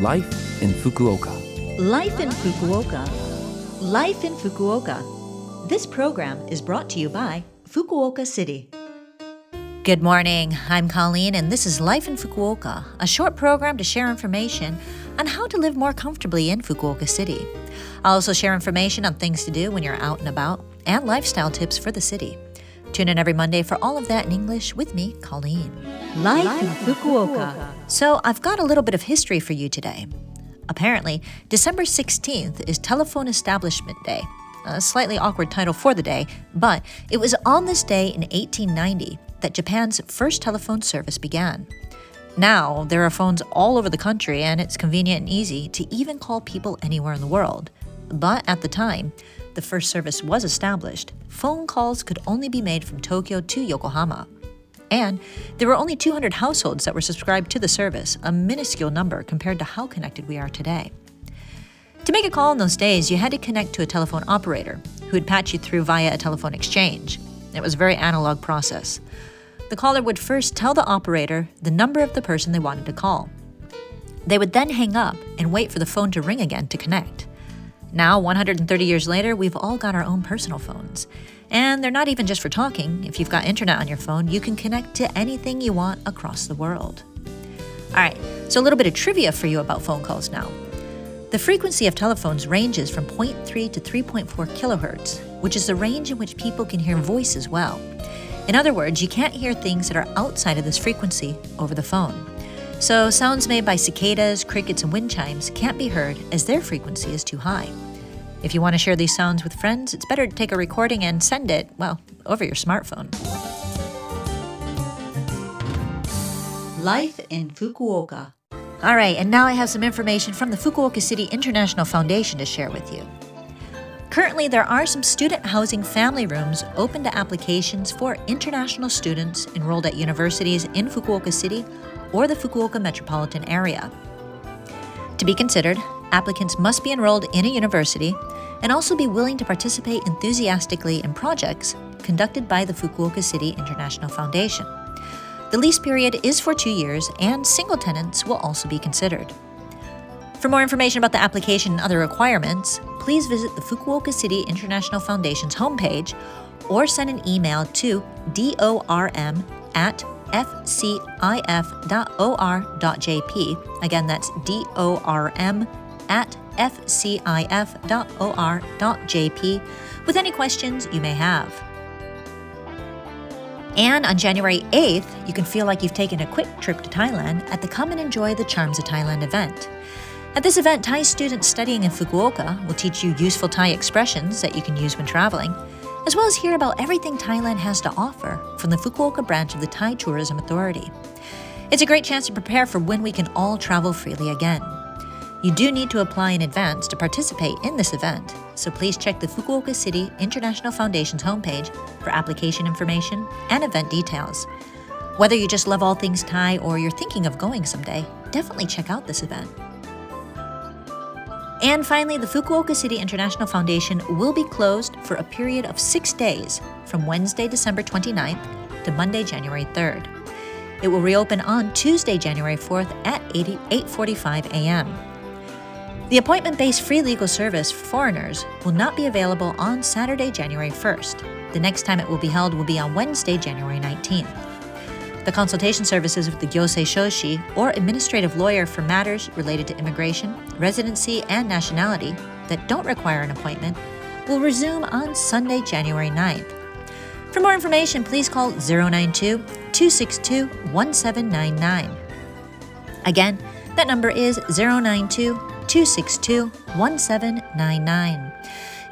Life in Fukuoka. Life in Fukuoka. Life in Fukuoka. This program is brought to you by Fukuoka City. Good morning. I'm Colleen, and this is Life in Fukuoka, a short program to share information on how to live more comfortably in Fukuoka City. I'll also share information on things to do when you're out and about and lifestyle tips for the city. Tune in every Monday for all of that in English with me, Colleen. Life in Fukuoka. So, I've got a little bit of history for you today. Apparently, December 16th is Telephone Establishment Day. A slightly awkward title for the day, but it was on this day in 1890 that Japan's first telephone service began. Now, there are phones all over the country, and it's convenient and easy to even call people anywhere in the world. But at the time, the first service was established, phone calls could only be made from Tokyo to Yokohama. And there were only 200 households that were subscribed to the service, a minuscule number compared to how connected we are today. To make a call in those days, you had to connect to a telephone operator who would patch you through via a telephone exchange. It was a very analog process. The caller would first tell the operator the number of the person they wanted to call. They would then hang up and wait for the phone to ring again to connect. Now, 130 years later, we've all got our own personal phones. And they're not even just for talking. If you've got internet on your phone, you can connect to anything you want across the world. All right, so a little bit of trivia for you about phone calls now. The frequency of telephones ranges from 0.3 to 3.4 kilohertz, which is the range in which people can hear voice as well. In other words, you can't hear things that are outside of this frequency over the phone. So, sounds made by cicadas, crickets, and wind chimes can't be heard as their frequency is too high. If you want to share these sounds with friends, it's better to take a recording and send it, well, over your smartphone. Life in Fukuoka. All right, and now I have some information from the Fukuoka City International Foundation to share with you. Currently, there are some student housing family rooms open to applications for international students enrolled at universities in Fukuoka City or the Fukuoka metropolitan area. To be considered, applicants must be enrolled in a university and also be willing to participate enthusiastically in projects conducted by the Fukuoka City International Foundation. The lease period is for two years, and single tenants will also be considered. For more information about the application and other requirements, please visit the Fukuoka City International Foundation's homepage or send an email to dorm at fcif.or.jp. Again, that's dorm at fcif.or.jp with any questions you may have. And on January 8th, you can feel like you've taken a quick trip to Thailand at the Come and Enjoy the Charms of Thailand event. At this event, Thai students studying in Fukuoka will teach you useful Thai expressions that you can use when traveling, as well as hear about everything Thailand has to offer from the Fukuoka branch of the Thai Tourism Authority. It's a great chance to prepare for when we can all travel freely again. You do need to apply in advance to participate in this event, so please check the Fukuoka City International Foundation's homepage for application information and event details. Whether you just love all things Thai or you're thinking of going someday, definitely check out this event. And finally, the Fukuoka City International Foundation will be closed for a period of six days from Wednesday, December 29th to Monday, January 3rd. It will reopen on Tuesday, January 4th at 8:45 a.m. The appointment based free legal service for foreigners will not be available on Saturday, January 1st. The next time it will be held will be on Wednesday, January 19th. The consultation services of the Gyosei Shoshi or administrative lawyer for matters related to immigration, residency, and nationality that don't require an appointment will resume on Sunday, January 9th. For more information, please call 092 262 1799. Again, that number is 092 262 1799.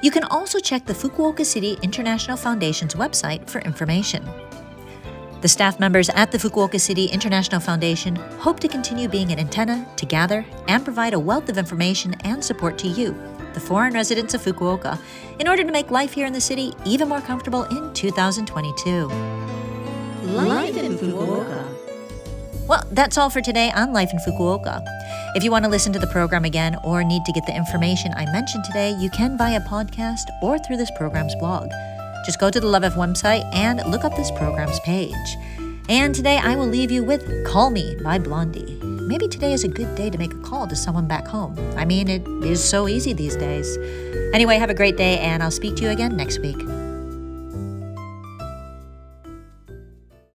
You can also check the Fukuoka City International Foundation's website for information. The staff members at the Fukuoka City International Foundation hope to continue being an antenna to gather and provide a wealth of information and support to you, the foreign residents of Fukuoka, in order to make life here in the city even more comfortable in 2022. Life in Fukuoka. Well, that's all for today on Life in Fukuoka. If you want to listen to the program again or need to get the information I mentioned today, you can via a podcast or through this program's blog. Just go to the Love F website and look up this program's page. And today I will leave you with Call Me by Blondie. maybe today is a good day to make a call to someone back home. I mean, it is so easy these days. Anyway, have a great day, and I'll speak to you again next week.